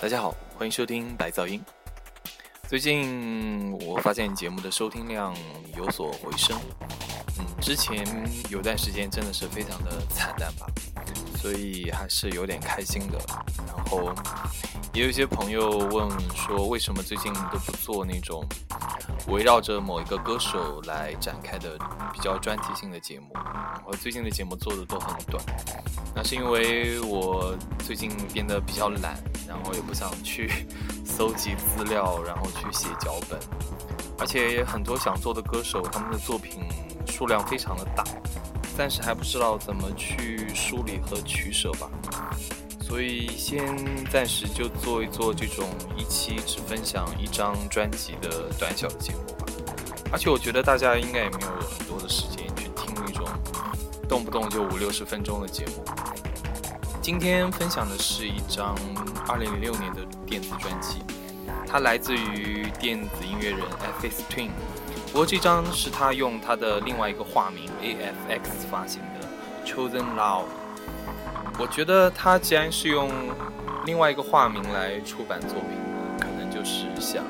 大家好，欢迎收听白噪音。最近我发现节目的收听量有所回升，嗯，之前有段时间真的是非常的惨淡吧，所以还是有点开心的。然后也有一些朋友问说，为什么最近都不做那种围绕着某一个歌手来展开的比较专题性的节目？我最近的节目做的都很短，那是因为我最近变得比较懒，然后也不想去 搜集资料，然后去写脚本，而且很多想做的歌手，他们的作品数量非常的大，暂时还不知道怎么去梳理和取舍吧，所以先暂时就做一做这种一期只分享一张专辑的短小的节目吧，而且我觉得大家应该也没有很多的时间去听那种。动不动就五六十分钟的节目。今天分享的是一张二零零六年的电子专辑，它来自于电子音乐人 F.X. Twin。不过这张是他用他的另外一个化名 A.F.X 发行的《Chosen Love》。我觉得他既然是用另外一个化名来出版作品，可能就是想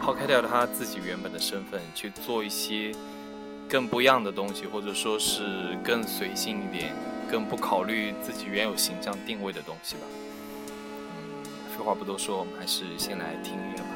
抛开掉他自己原本的身份，去做一些。更不一样的东西，或者说是更随性一点、更不考虑自己原有形象定位的东西吧。嗯，废话不多说，我们还是先来听音乐吧。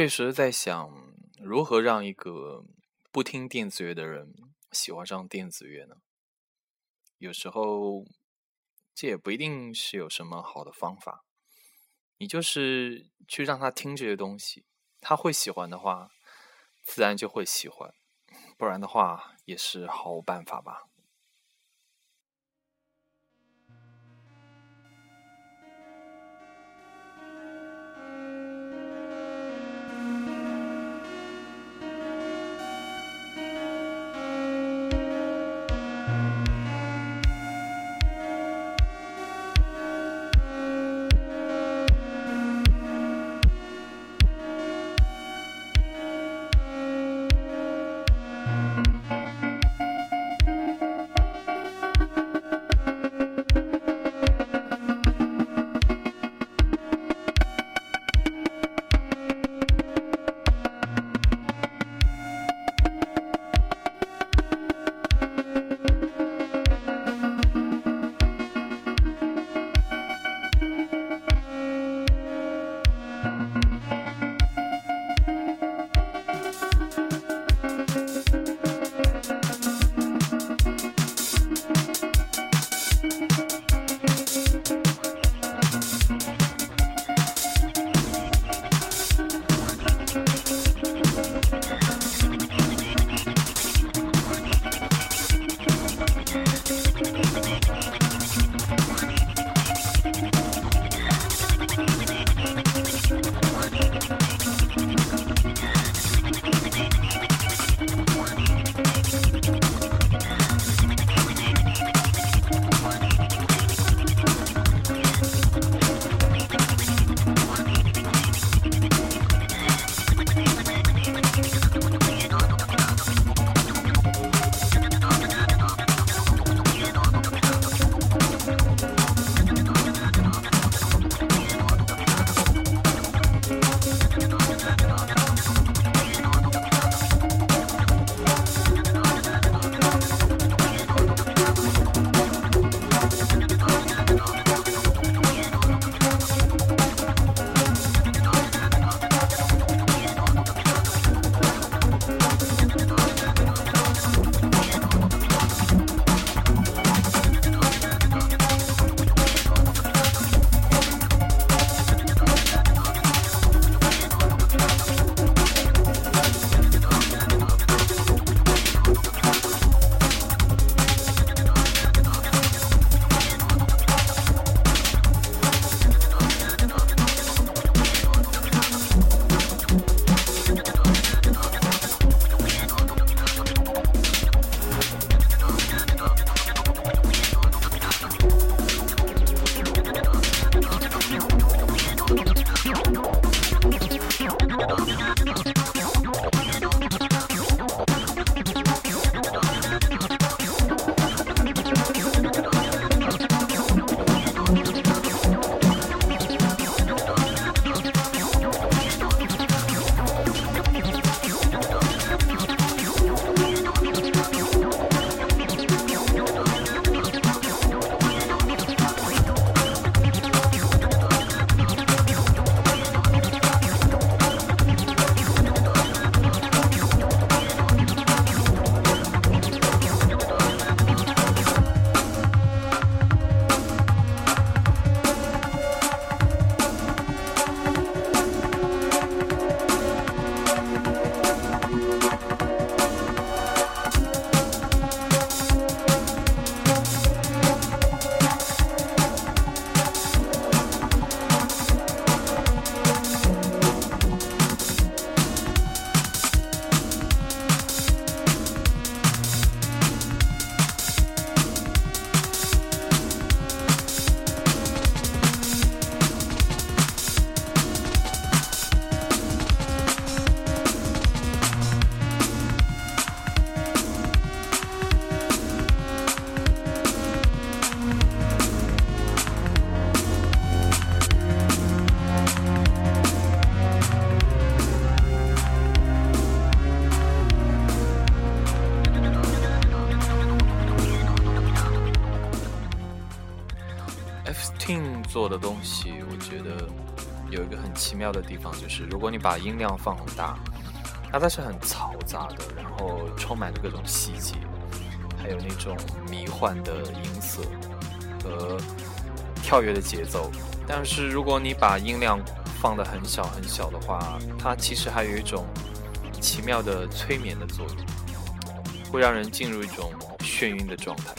确实在想，如何让一个不听电子乐的人喜欢上电子乐呢？有时候这也不一定是有什么好的方法。你就是去让他听这些东西，他会喜欢的话，自然就会喜欢；不然的话，也是毫无办法吧。的东西，我觉得有一个很奇妙的地方，就是如果你把音量放很大，它它是很嘈杂的，然后充满着各种细节，还有那种迷幻的音色和跳跃的节奏。但是如果你把音量放得很小很小的话，它其实还有一种奇妙的催眠的作用，会让人进入一种眩晕的状态。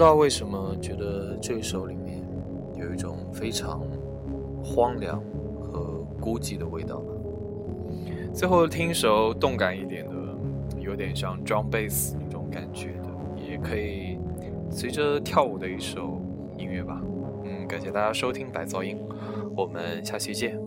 知道为什么觉得这首里面有一种非常荒凉和孤寂的味道吧。最后听一首动感一点的，有点像 drum bass 那种感觉的，也可以随着跳舞的一首音乐吧。嗯，感谢大家收听白噪音，我们下期见。